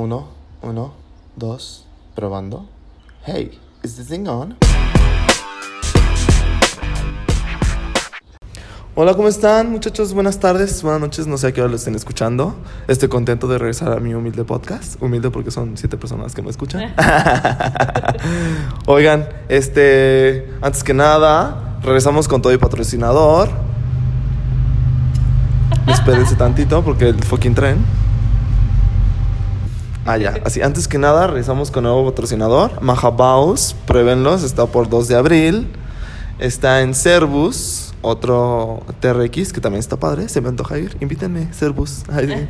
Uno, uno, dos, probando. Hey, is this thing on? Hola, ¿cómo están muchachos? Buenas tardes, buenas noches, no sé a qué hora lo estén escuchando. Estoy contento de regresar a mi humilde podcast. Humilde porque son siete personas que me escuchan. Oigan, este, antes que nada, regresamos con todo y patrocinador. Espérense tantito porque el fucking tren. Ah, ya. Así, antes que nada, regresamos con nuevo patrocinador. Mahabaus, pruébenlos, está por 2 de abril. Está en Cervus, otro TRX que también está padre. Se me antoja ir. Invítenme, Cervus. Ay,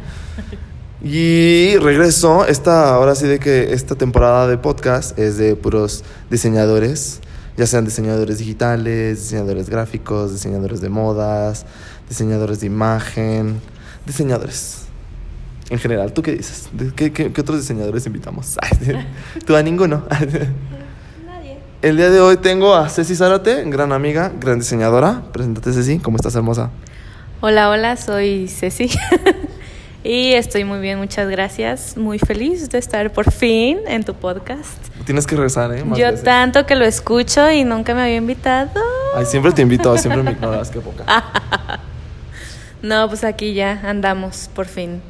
y regreso. Esta, ahora sí, de que esta temporada de podcast es de puros diseñadores. Ya sean diseñadores digitales, diseñadores gráficos, diseñadores de modas, diseñadores de imagen, diseñadores. En general, ¿tú qué dices? ¿De ¿Qué, qué, qué otros diseñadores invitamos? Tú a ninguno. Nadie. El día de hoy tengo a Ceci Zárate, gran amiga, gran diseñadora. Preséntate, Ceci, ¿cómo estás, hermosa? Hola, hola, soy Ceci. y estoy muy bien, muchas gracias. Muy feliz de estar por fin en tu podcast. Tienes que regresar, ¿eh? Más Yo veces. tanto que lo escucho y nunca me había invitado. Ay, siempre te invito, siempre me ignoras, qué poca. No, pues aquí ya andamos, por fin.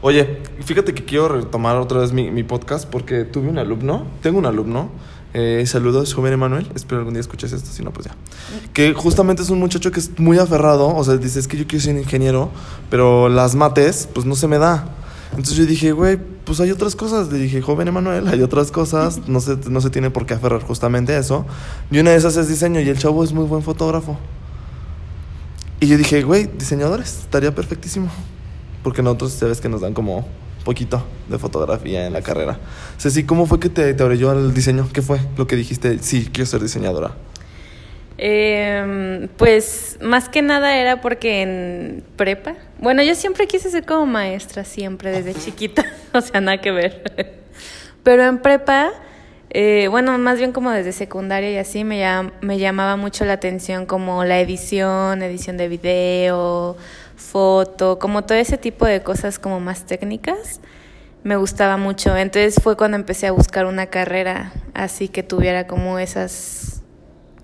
Oye, fíjate que quiero retomar otra vez mi, mi podcast porque tuve un alumno, tengo un alumno, eh, saludos, joven Emanuel, espero algún día escuches esto, si no, pues ya. Que justamente es un muchacho que es muy aferrado, o sea, dice, es que yo quiero ser ingeniero, pero las mates, pues no se me da. Entonces yo dije, güey, pues hay otras cosas. Le dije, joven Emanuel, hay otras cosas, no se, no se tiene por qué aferrar justamente a eso. Y una de esas es diseño, y el chavo es muy buen fotógrafo. Y yo dije, güey, diseñadores, estaría perfectísimo. Porque nosotros, sabes que nos dan como poquito de fotografía en la carrera. Ceci, ¿cómo fue que te, te abrió al diseño? ¿Qué fue lo que dijiste? Sí, quiero ser diseñadora. Eh, pues más que nada era porque en prepa, bueno, yo siempre quise ser como maestra, siempre, desde chiquita, o sea, nada que ver. Pero en prepa, eh, bueno, más bien como desde secundaria y así, me, llam- me llamaba mucho la atención como la edición, edición de video, foto, como todo ese tipo de cosas como más técnicas. Me gustaba mucho. Entonces fue cuando empecé a buscar una carrera así que tuviera como esas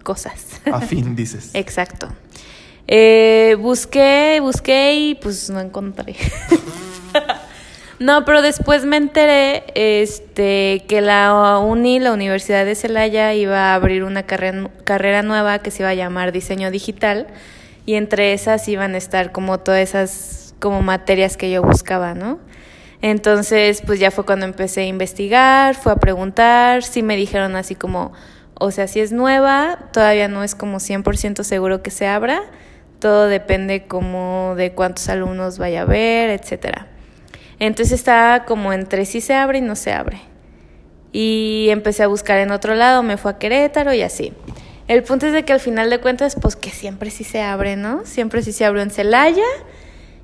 cosas. Afín, dices. Exacto. Eh, busqué, busqué y pues no encontré. no, pero después me enteré este, que la UNI, la Universidad de Celaya, iba a abrir una carrera, carrera nueva que se iba a llamar Diseño Digital y entre esas iban a estar como todas esas como materias que yo buscaba, ¿no? Entonces, pues ya fue cuando empecé a investigar, fue a preguntar, sí me dijeron así como, o sea, si es nueva, todavía no es como 100% seguro que se abra, todo depende como de cuántos alumnos vaya a haber, etcétera. Entonces estaba como entre sí se abre y no se abre. Y empecé a buscar en otro lado, me fue a Querétaro y así. El punto es de que al final de cuentas, pues que siempre sí se abre, ¿no? Siempre sí se abrió en Celaya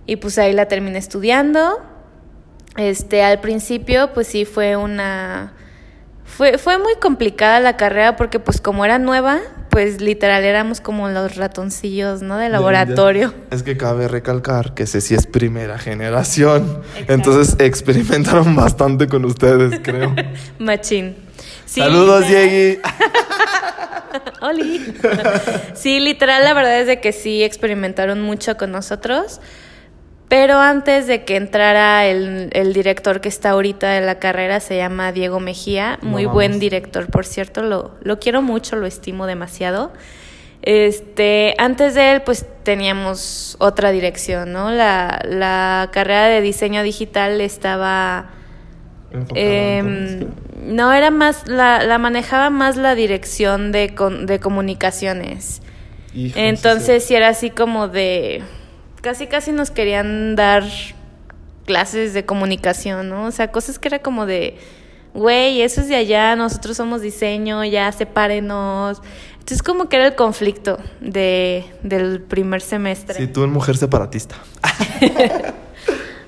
y pues ahí la terminé estudiando. Este, al principio, pues sí fue una fue, fue muy complicada la carrera porque pues como era nueva, pues literal éramos como los ratoncillos, ¿no? De laboratorio. Es que cabe recalcar que Ceci es primera generación. Exacto. Entonces experimentaron bastante con ustedes, creo. Machín. Sí, Saludos, Diegui. Oli. Sí, literal, la verdad es de que sí experimentaron mucho con nosotros. Pero antes de que entrara el, el director que está ahorita de la carrera, se llama Diego Mejía, muy buen director, por cierto, lo, lo quiero mucho, lo estimo demasiado. Este, antes de él, pues teníamos otra dirección, ¿no? La, la carrera de diseño digital estaba Em, no, era más, la, la manejaba más la dirección de, con- de comunicaciones. Hijo, Entonces sí. sí era así como de, casi casi nos querían dar clases de comunicación, ¿no? O sea, cosas que era como de, güey, eso es de allá, nosotros somos diseño, ya sepárenos. Entonces como que era el conflicto de, del primer semestre. Sí, tú en mujer separatista.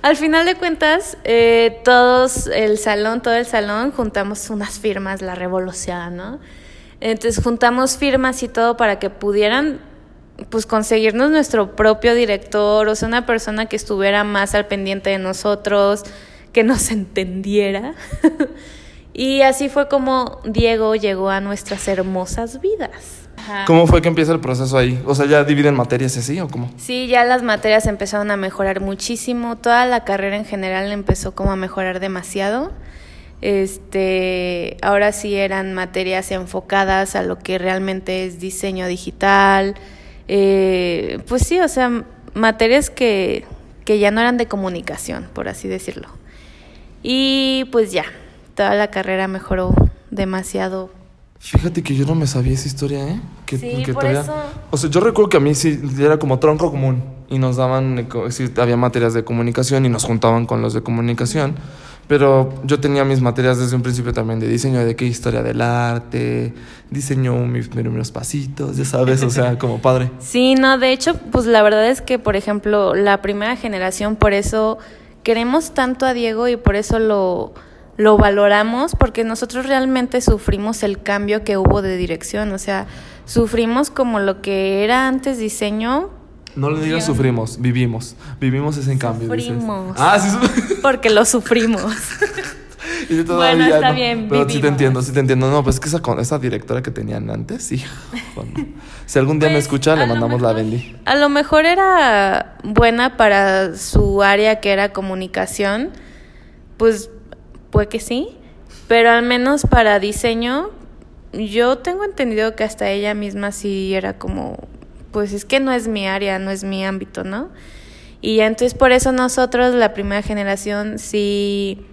Al final de cuentas, eh, todos, el salón, todo el salón, juntamos unas firmas, la revolución, ¿no? Entonces juntamos firmas y todo para que pudieran, pues, conseguirnos nuestro propio director, o sea, una persona que estuviera más al pendiente de nosotros, que nos entendiera. y así fue como Diego llegó a nuestras hermosas vidas. ¿Cómo fue que empieza el proceso ahí? O sea, ¿ya dividen materias así o cómo? Sí, ya las materias empezaron a mejorar muchísimo. Toda la carrera en general empezó como a mejorar demasiado. Este, ahora sí eran materias enfocadas a lo que realmente es diseño digital. Eh, pues sí, o sea, materias que, que ya no eran de comunicación, por así decirlo. Y pues ya, toda la carrera mejoró demasiado Fíjate que yo no me sabía esa historia, ¿eh? Que, sí, por eso. O sea, yo recuerdo que a mí sí era como tronco común y nos daban, sí, había materias de comunicación y nos juntaban con los de comunicación. Pero yo tenía mis materias desde un principio también de diseño, de qué historia del arte, diseño mis primeros pasitos, ya sabes, o sea, como padre. Sí, no, de hecho, pues la verdad es que, por ejemplo, la primera generación, por eso queremos tanto a Diego y por eso lo lo valoramos porque nosotros realmente sufrimos el cambio que hubo de dirección, o sea, sufrimos como lo que era antes diseño. No le digas sufrimos, vivimos, vivimos ese cambio. Sufrimos. Ah, sí. Porque lo sufrimos. bueno, está bien. Pero sí te entiendo, sí te entiendo. No, pues es que esa, esa directora que tenían antes, sí. si algún día me pues, escucha, le mandamos la bendi. A lo mejor era buena para su área que era comunicación, pues Puede que sí, pero al menos para diseño, yo tengo entendido que hasta ella misma sí era como, pues es que no es mi área, no es mi ámbito, ¿no? Y entonces por eso nosotros, la primera generación, sí,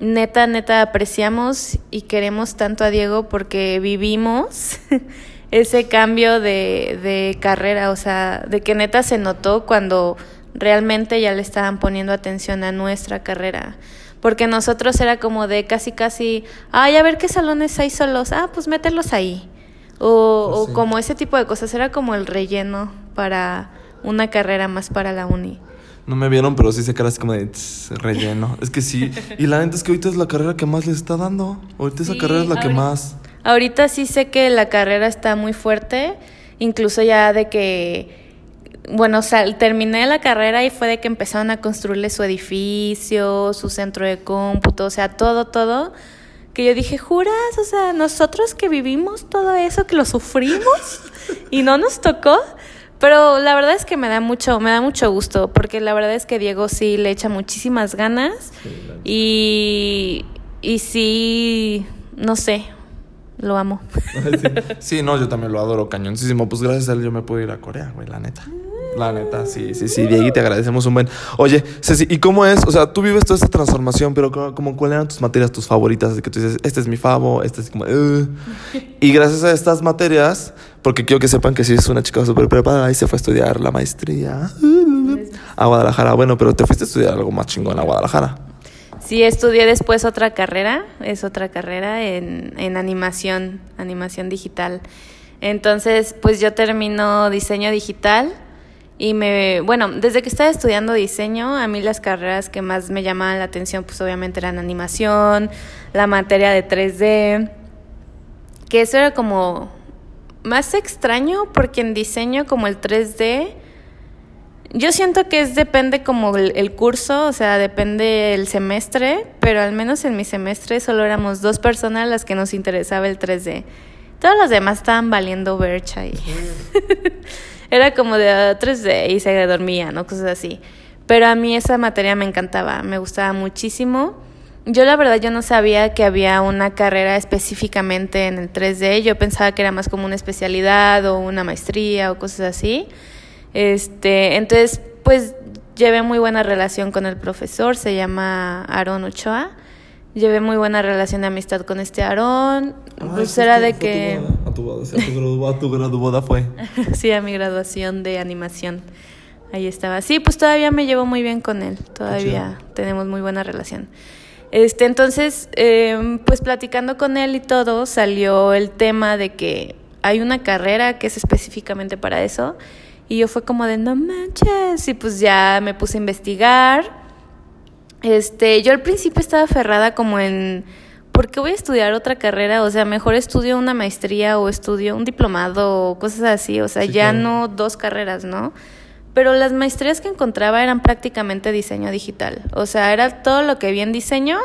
neta, neta, apreciamos y queremos tanto a Diego porque vivimos ese cambio de, de carrera, o sea, de que neta se notó cuando realmente ya le estaban poniendo atención a nuestra carrera porque nosotros era como de casi casi, ay, a ver qué salones hay solos, ah, pues mételos ahí. O, pues como ese tipo de cosas, era como el relleno para una carrera más para la uni. No me vieron, pero sí se cara así como de relleno. es que sí. Y la neta es que ahorita es la carrera que más les está dando. Ahorita esa carrera es la que más. Ahorita sí sé que la carrera está muy fuerte. Incluso ya de que bueno, o terminé la carrera y fue de que empezaron a construirle su edificio, su centro de cómputo, o sea, todo, todo. Que yo dije, juras, o sea, nosotros que vivimos todo eso, que lo sufrimos y no nos tocó. Pero la verdad es que me da mucho, me da mucho gusto, porque la verdad es que Diego sí le echa muchísimas ganas y, y sí, no sé, lo amo. sí. no, yo también lo adoro cañoncísimo. Pues gracias a él yo me puedo ir a Corea, güey, la neta. La neta, sí, sí, sí, Diego, te agradecemos un buen. Oye, Ceci, ¿y cómo es? O sea, tú vives toda esta transformación, pero como, ¿cuáles eran tus materias, tus favoritas? Que tú dices, este es mi favo, este es como. Y gracias a estas materias, porque quiero que sepan que sí es una chica súper preparada y se fue a estudiar la maestría a Guadalajara. Bueno, pero te fuiste a estudiar algo más chingón a Guadalajara. Sí, estudié después otra carrera, es otra carrera en, en animación, animación digital. Entonces, pues yo termino diseño digital y me, bueno, desde que estaba estudiando diseño, a mí las carreras que más me llamaban la atención, pues obviamente eran animación, la materia de 3D, que eso era como más extraño porque en diseño como el 3D, yo siento que es depende como el, curso, o sea, depende el semestre, pero al menos en mi semestre solo éramos dos personas las que nos interesaba el 3D. Todos los demás estaban valiendo vercha ahí. Era como de 3D y se dormía, ¿no? Cosas así. Pero a mí esa materia me encantaba, me gustaba muchísimo. Yo la verdad yo no sabía que había una carrera específicamente en el 3D. Yo pensaba que era más como una especialidad o una maestría o cosas así. Este, entonces, pues llevé muy buena relación con el profesor, se llama Aaron Ochoa. Llevé muy buena relación de amistad con este Aarón. pues era de que... A tu, boda, a tu, graduada fue. sí, a mi graduación de animación. Ahí estaba. Sí, pues todavía me llevo muy bien con él. Todavía tenemos muy buena relación. Este, entonces, em, pues platicando con él y todo, salió el tema de que hay una carrera que es específicamente para eso. Y yo fue como de, no manches. Y pues ya me puse a investigar este, yo al principio estaba aferrada como en, ¿por qué voy a estudiar otra carrera? O sea, mejor estudio una maestría o estudio un diplomado o cosas así, o sea, ya no dos carreras, ¿no? pero las maestrías que encontraba eran prácticamente diseño digital. O sea, era todo lo que vi en diseño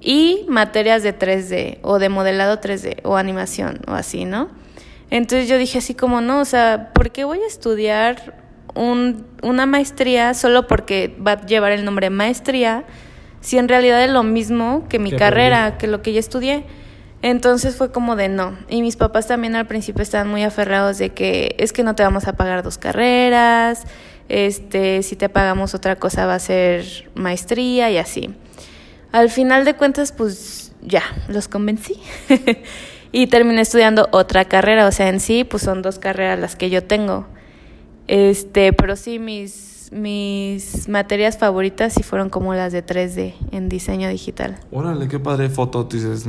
y materias de 3D o de modelado 3D o animación o así, ¿no? Entonces yo dije así como, no, o sea, ¿por qué voy a estudiar un, una maestría solo porque va a llevar el nombre maestría si en realidad es lo mismo que mi carrera, que lo que ya estudié? Entonces fue como de no. Y mis papás también al principio estaban muy aferrados de que es que no te vamos a pagar dos carreras, este, si te pagamos otra cosa va a ser maestría y así. Al final de cuentas, pues ya, los convencí. y terminé estudiando otra carrera, o sea, en sí, pues son dos carreras las que yo tengo. Este, pero sí, mis, mis materias favoritas sí fueron como las de 3D en diseño digital. Órale, qué padre foto, dices.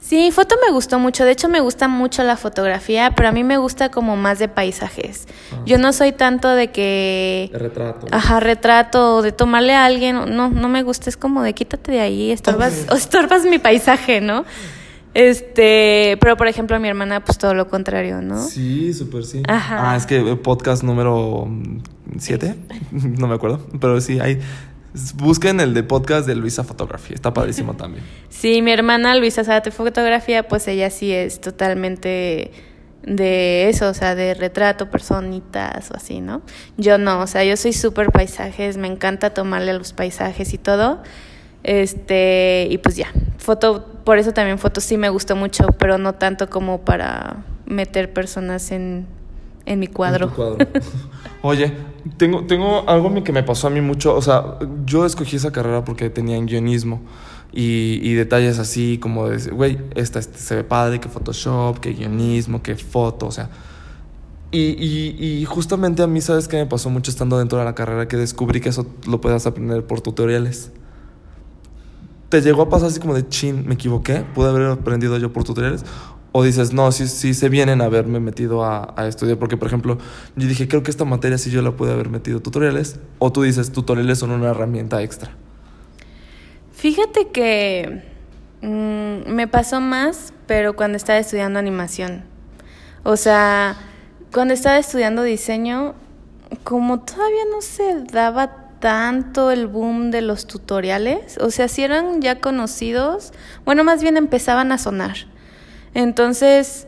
Sí, foto me gustó mucho. De hecho, me gusta mucho la fotografía, pero a mí me gusta como más de paisajes. Ah. Yo no soy tanto de que. De retrato. Ajá, retrato, de tomarle a alguien. No, no me gusta. Es como de quítate de ahí, estorbas, estorbas mi paisaje, ¿no? Este, pero por ejemplo, mi hermana, pues todo lo contrario, ¿no? Sí, súper sí. Ajá. Ah, es que podcast número 7, no me acuerdo, pero sí, hay Busquen el de podcast de Luisa Fotografía, está padrísimo también. Sí, mi hermana Luisa Zárate Fotografía, pues ella sí es totalmente de eso, o sea, de retrato, personitas o así, ¿no? Yo no, o sea, yo soy súper paisajes, me encanta tomarle a los paisajes y todo. Este, y pues ya, foto, por eso también fotos sí me gustó mucho, pero no tanto como para meter personas en en mi cuadro. Oye, tengo, tengo algo que me pasó a mí mucho. O sea, yo escogí esa carrera porque tenía en guionismo. Y, detalles así como de, güey, esta, este, se ve padre, que Photoshop, que guionismo, que foto, o sea. Y, y, justamente a mí, ¿sabes qué me pasó mucho estando dentro de la carrera? Que descubrí que eso lo puedes aprender por tutoriales. ¿Te llegó a pasar así como de, chin, me equivoqué? ¿Pude haber aprendido yo por tutoriales? O dices, no, sí, sí se vienen a haberme metido a, estudiar. Porque, por ejemplo, yo dije, creo que esta materia sí yo la pude haber metido tutoriales. O tú dices, tutoriales son una herramienta extra. Fíjate que mm, me pasó más, pero cuando estaba estudiando animación. O sea, cuando estaba estudiando diseño, como todavía no se daba tanto el boom de los tutoriales, o sea, si eran ya conocidos, bueno, más bien empezaban a sonar entonces,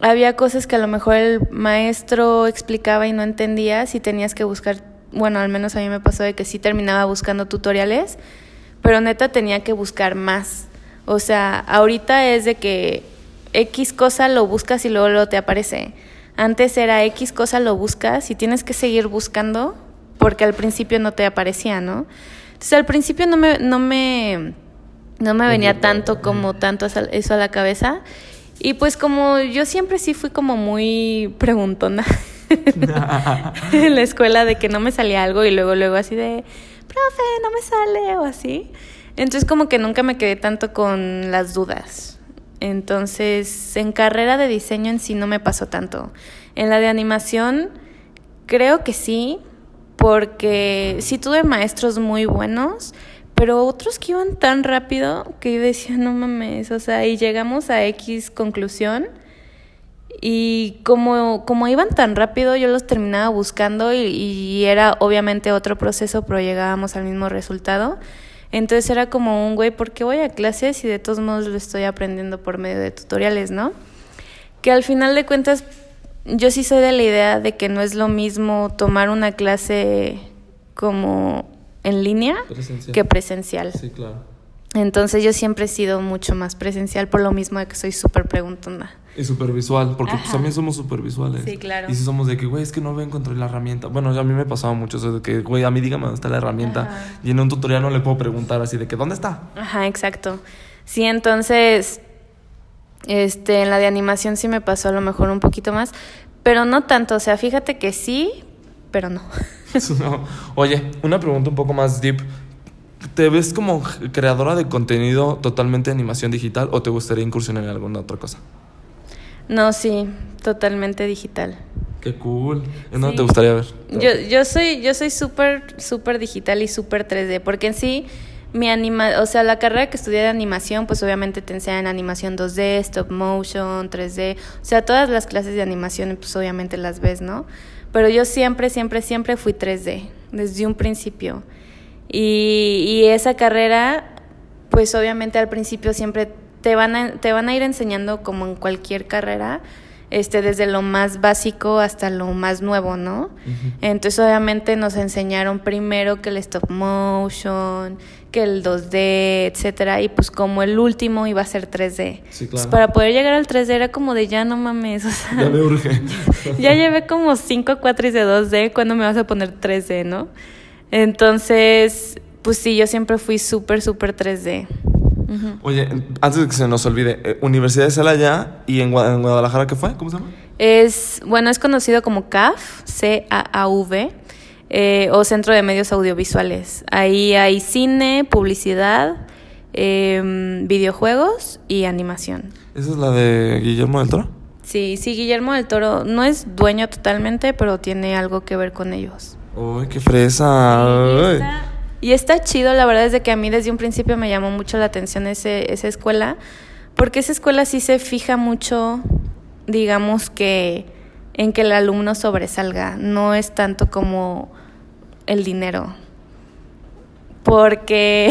había cosas que a lo mejor el maestro explicaba y no entendías y tenías que buscar, bueno, al menos a mí me pasó de que sí terminaba buscando tutoriales, pero neta tenía que buscar más. O sea, ahorita es de que X cosa lo buscas y luego, luego te aparece. Antes era X cosa lo buscas y tienes que seguir buscando porque al principio no te aparecía, ¿no? Entonces al principio no me, no me no me venía tanto como tanto eso a la cabeza. Y pues como yo siempre sí fui como muy preguntona en la escuela de que no me salía algo y luego luego así de, profe, no me sale o así. Entonces como que nunca me quedé tanto con las dudas. Entonces en carrera de diseño en sí no me pasó tanto. En la de animación creo que sí, porque sí tuve maestros muy buenos, pero otros que iban tan rápido que yo decía, no mames, o sea, y llegamos a X conclusión y como, como iban tan rápido yo los terminaba buscando y, y era obviamente otro proceso, pero llegábamos al mismo resultado. Entonces era como un güey, ¿por qué voy a clases y de todos modos lo estoy aprendiendo por medio de tutoriales, no? Que al final de cuentas yo sí soy de la idea de que no es lo mismo tomar una clase como en línea que presencial. Sí, claro. Entonces yo siempre he sido mucho más presencial por lo mismo de que soy súper preguntona. Y súper visual, porque pues también somos súper visuales. Sí, claro. Y si somos de que, güey, es que no veo encontrar la herramienta. Bueno, a mí me pasaba mucho eso de que, güey, a mí dígame dónde está la herramienta. Y en un tutorial no le puedo preguntar así de que, ¿dónde está? Ajá, exacto. Sí, entonces, este, en la de animación sí me pasó a lo mejor un poquito más, pero no tanto. O sea, fíjate que sí, pero no. Oye, una pregunta un poco más deep. ¿Te ves como creadora de contenido totalmente de animación digital o te gustaría incursionar en alguna otra cosa? No, sí, totalmente digital. Qué cool. ¿En dónde te gustaría ver? Yo, yo soy, yo soy súper, súper digital y súper 3D, porque en sí, mi anima, o sea, la carrera que estudié de animación, pues obviamente te enseñan animación 2D, stop motion, 3D, o sea, todas las clases de animación, pues obviamente las ves, ¿no? pero yo siempre, siempre, siempre fui 3D, desde un principio. Y, y esa carrera, pues obviamente al principio siempre te van a, te van a ir enseñando como en cualquier carrera, este, desde lo más básico hasta lo más nuevo, ¿no? Entonces obviamente nos enseñaron primero que el stop motion, que el 2D, etcétera, y pues como el último iba a ser 3D. Sí, Pues claro. para poder llegar al 3D era como de ya no mames, o sea, Ya me urge. ya llevé como 5 cuatris de 2D, ¿cuándo me vas a poner 3D, no? Entonces, pues sí, yo siempre fui súper, súper 3D. Ujú. Oye, antes de que se nos olvide, eh, Universidad de Celaya y en, en Guadalajara, ¿qué fue? ¿Cómo se llama? Es, bueno, es conocido como CAF, C-A-A-V, eh, o Centro de Medios Audiovisuales. Ahí hay cine, publicidad, em, videojuegos y animación. ¿Esa es la de Guillermo del Toro? Sí, sí, Guillermo del Toro no es dueño totalmente, pero tiene algo que ver con ellos. Uy, qué fresa. Y está, y está chido, la verdad es de que a mí desde un principio me llamó mucho la atención ese, esa escuela, porque esa escuela sí se fija mucho, digamos que, en que el alumno sobresalga, no es tanto como el dinero. Porque,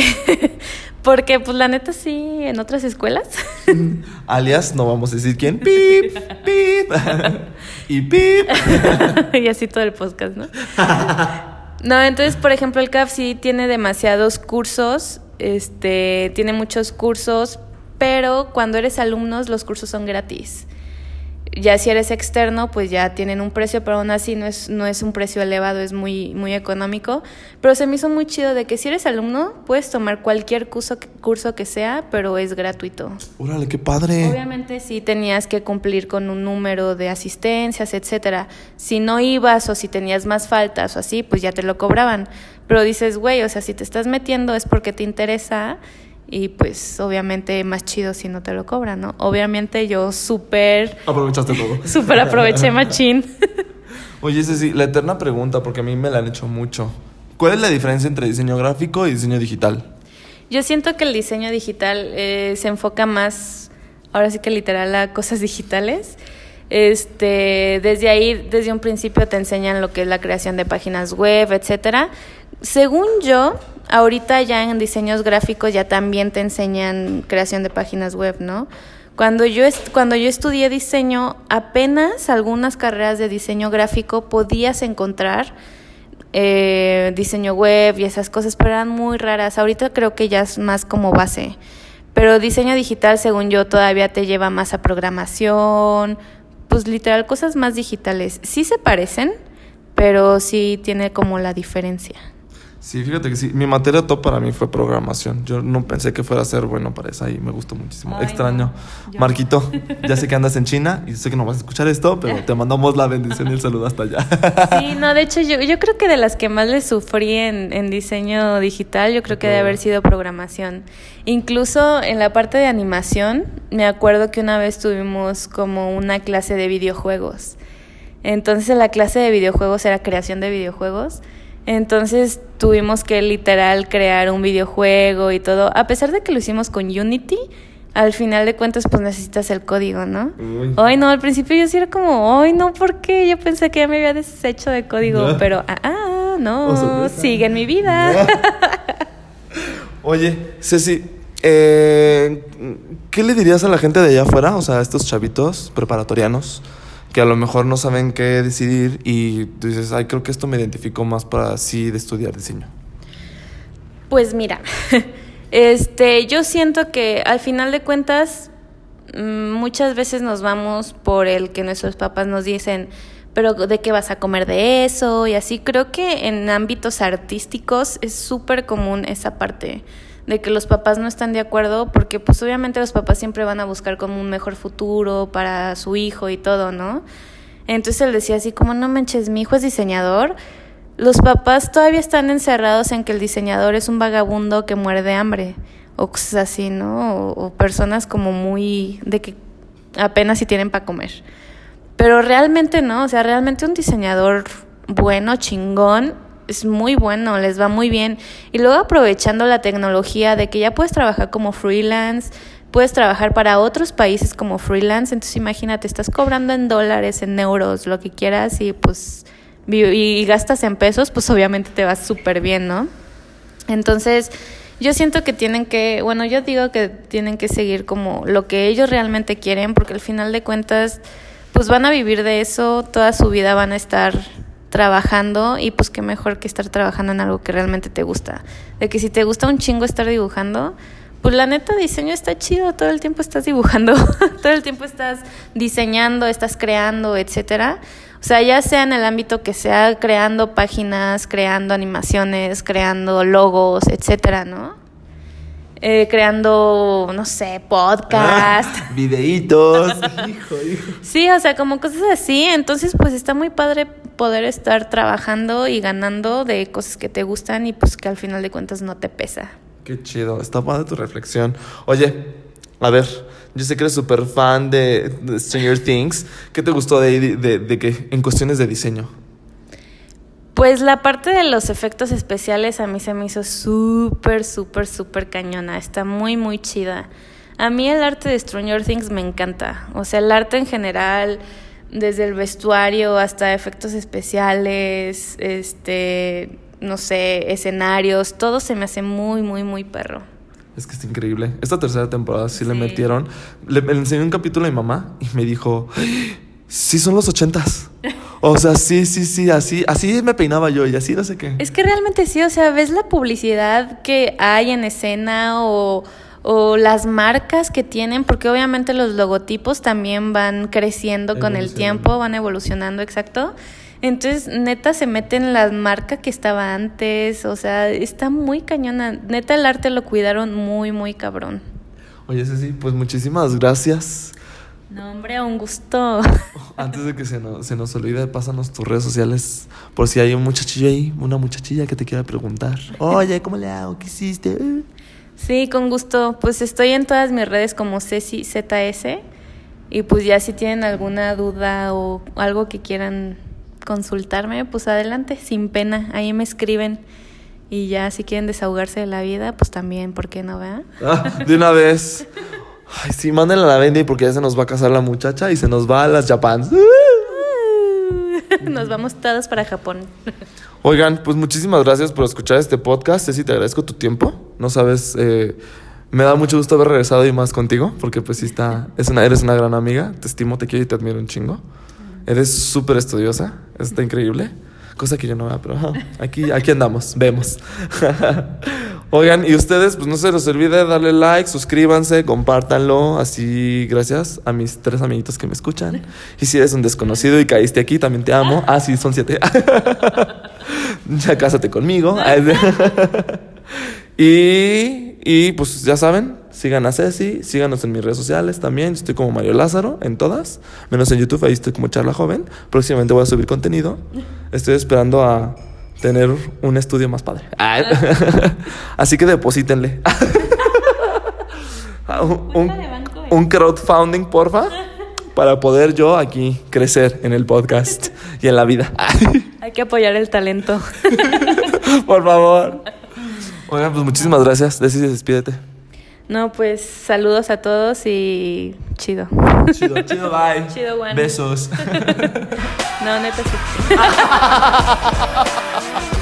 porque pues la neta sí, en otras escuelas. Alias, no vamos a decir quién. Pip, pip. y pip. y así todo el podcast, ¿no? No, entonces, por ejemplo, el CAF sí tiene demasiados cursos, este, tiene muchos cursos, pero cuando eres alumnos los cursos son gratis. Ya si eres externo, pues ya tienen un precio, pero aún así no es, no es un precio elevado, es muy, muy económico. Pero se me hizo muy chido de que si eres alumno, puedes tomar cualquier curso, que- curso que sea, pero es gratuito. Órale, qué padre. Obviamente sí tenías que cumplir con un número de asistencias, etcétera. Si no ibas o si tenías más faltas o así, pues ya te lo cobraban. Pero dices, güey, o sea, si te estás metiendo es porque te interesa y pues obviamente más chido si no te lo cobran, ¿no? Obviamente yo súper, Aprovechaste todo. súper aproveché machín. Oye, sí, la eterna pregunta, porque a mí me la han hecho mucho. ¿Cuál es la diferencia entre diseño gráfico y diseño digital? Yo siento que el diseño digital eh, se enfoca más, ahora sí que literal, a cosas digitales. Este, desde ahí, desde un principio te enseñan lo que es la creación de páginas web, etcétera. Según yo, ahorita ya en diseños gráficos ya también te enseñan creación de páginas web, ¿no? Cuando yo, cuando yo estudié diseño, apenas algunas carreras de diseño gráfico podías encontrar eh, diseño web y esas cosas, pero eran muy raras. Ahorita creo que ya es más como base. Pero diseño digital, según yo, todavía te lleva más a programación, pues literal cosas más digitales. Sí se parecen, pero sí tiene como la diferencia. Sí, fíjate que sí. Mi materia top para mí fue programación. Yo no pensé que fuera a ser bueno para esa y me gustó muchísimo. Ay, Extraño. no. Marquito, ya sé que andas en China y sé que no vas a escuchar esto, pero te mandamos la bendición y el saludo hasta allá. Sí, no, de hecho yo, yo creo que de las que más le sufrí en, en diseño digital, yo creo que debe haber sido programación. Incluso en la parte de animación, me acuerdo que una vez tuvimos como una clase de videojuegos. Entonces la clase de videojuegos era creación de videojuegos. Entonces tuvimos que literal crear un videojuego y todo. A pesar de que lo hicimos con Unity, al final de cuentas pues necesitas el código, ¿no? Ay, no, al principio yo sí era como, ay, no, ¿por qué? Yo pensé que ya me había deshecho de código, pero, ah, ah, no, sigue en mi vida. Oye, Ceci, eh, ¿qué le dirías a la gente de allá afuera? O sea, a estos chavitos preparatorianos que a lo mejor no saben qué decidir y tú dices, ay, creo que esto me identificó más para sí de estudiar diseño. Pues mira, este, yo siento que al final de cuentas mm, muchas veces nos vamos por el que nuestros papás nos dicen, pero ¿de qué vas a comer de eso? Y así creo que en ámbitos artísticos es súper común esa parte de que los papás no están de acuerdo porque pues obviamente los papás siempre van a buscar como un mejor futuro para su hijo y todo, ¿no? Entonces él decía así como, no manches, mi hijo es diseñador, los papás todavía están encerrados en que el diseñador es un vagabundo que muere de hambre o cosas así, ¿no? O, o personas como muy de que apenas si tienen para comer. Pero realmente no, o sea, realmente un diseñador bueno, chingón, es muy bueno, les va muy bien. Y luego aprovechando la tecnología de que ya puedes trabajar como freelance, puedes trabajar para otros países como freelance, entonces imagínate, estás cobrando en dólares, en euros, lo que quieras y pues y gastas en pesos, pues obviamente te vas súper bien, ¿no? Entonces, yo siento que tienen que, bueno, yo digo que tienen que seguir como lo que ellos realmente quieren, porque al final de cuentas, pues van a vivir de eso, toda su vida van a estar trabajando y pues qué mejor que estar trabajando en algo que realmente te gusta. De que si te gusta un chingo estar dibujando, pues la neta diseño está chido, todo el tiempo estás dibujando, todo el tiempo estás diseñando, estás creando, etcétera. O sea, ya sea en el ámbito que sea creando páginas, creando animaciones, creando logos, etcétera, ¿no? Eh, creando, no sé, podcast. Ah, videitos. hijo, hijo. Sí, o sea, como cosas así. Entonces, pues está muy padre poder estar trabajando y ganando de cosas que te gustan y pues que al final de cuentas no te pesa. Qué chido. Está padre tu reflexión. Oye, a ver, yo sé que eres súper fan de, Stranger Things. ¿Qué te gustó de, de, de que en cuestiones de diseño? Pues la parte de los efectos especiales a mí se me hizo súper, súper, súper cañona. Está muy, muy chida. A mí el arte de Stranger Things me encanta. O sea, el arte en general, desde el vestuario hasta efectos especiales, este, no sé, escenarios, todo se me hace muy, muy, muy perro. Es que está increíble. Esta tercera temporada sí, le metieron. Le, enseñé un capítulo a mi mamá y me dijo, sí son los ochentas. O sea, sí, sí, sí, así, así me peinaba yo y así no sé qué. Es que realmente sí, o sea, ves la publicidad que hay en escena o, o las marcas que tienen, porque obviamente los logotipos también van creciendo con el tiempo, van evolucionando, exacto. Entonces, neta, se mete en la marca que estaba antes. O sea, está muy cañona. Neta, el arte lo cuidaron muy, muy cabrón. Oye, Ceci, pues muchísimas gracias. No, hombre, un gusto. Antes de que se nos, se nos olvide, pásanos tus redes sociales por si hay un muchachillo ahí, una muchachilla que te quiera preguntar. Oye, ¿cómo le hago? ¿Qué hiciste? Sí, con gusto. Pues estoy en todas mis redes como Ceci ZS. Y pues ya si tienen alguna duda o algo que quieran consultarme, pues adelante, sin pena. Ahí me escriben. Y ya si quieren desahogarse de la vida, pues también, ¿por qué no, vea? Ah, de una vez. Ay, sí, mándenla a la Bendy porque ya se nos va a casar la muchacha y se nos va a las Japans. Nos vamos todos para Japón. Oigan, pues muchísimas gracias por escuchar este podcast. Ceci, te agradezco tu tiempo. No sabes, eh, me da mucho gusto haber regresado y más contigo, porque pues sí está, es una, eres una gran amiga. Te estimo, te quiero y te admiro un chingo. Eres súper estudiosa, está increíble. Cosa que yo no veo, pero aquí, aquí andamos, vemos. Oigan, y ustedes, pues no se les olvide darle like, suscríbanse, compártanlo. Así, gracias a mis tres amiguitos que me escuchan. Y si eres un desconocido y caíste aquí, también te amo. Ah, sí, son siete. ya cásate conmigo. y, y pues ya saben, Sigan a Ceci, síganos en mis redes sociales también. Estoy como Mario Lázaro en todas, menos en YouTube, ahí estoy como Charla Joven. Próximamente voy a subir contenido. Estoy esperando a tener un estudio más padre. Ah. Así que deposítenle. un, un crowdfunding, porfa, para poder yo aquí crecer en el podcast y en la vida. Hay que apoyar el talento. Por favor. Oigan, pues muchísimas gracias. Decides, despídete. No, pues saludos a todos y chido. Chido, chido, bye. Chido, bueno. Besos. no, neta sí.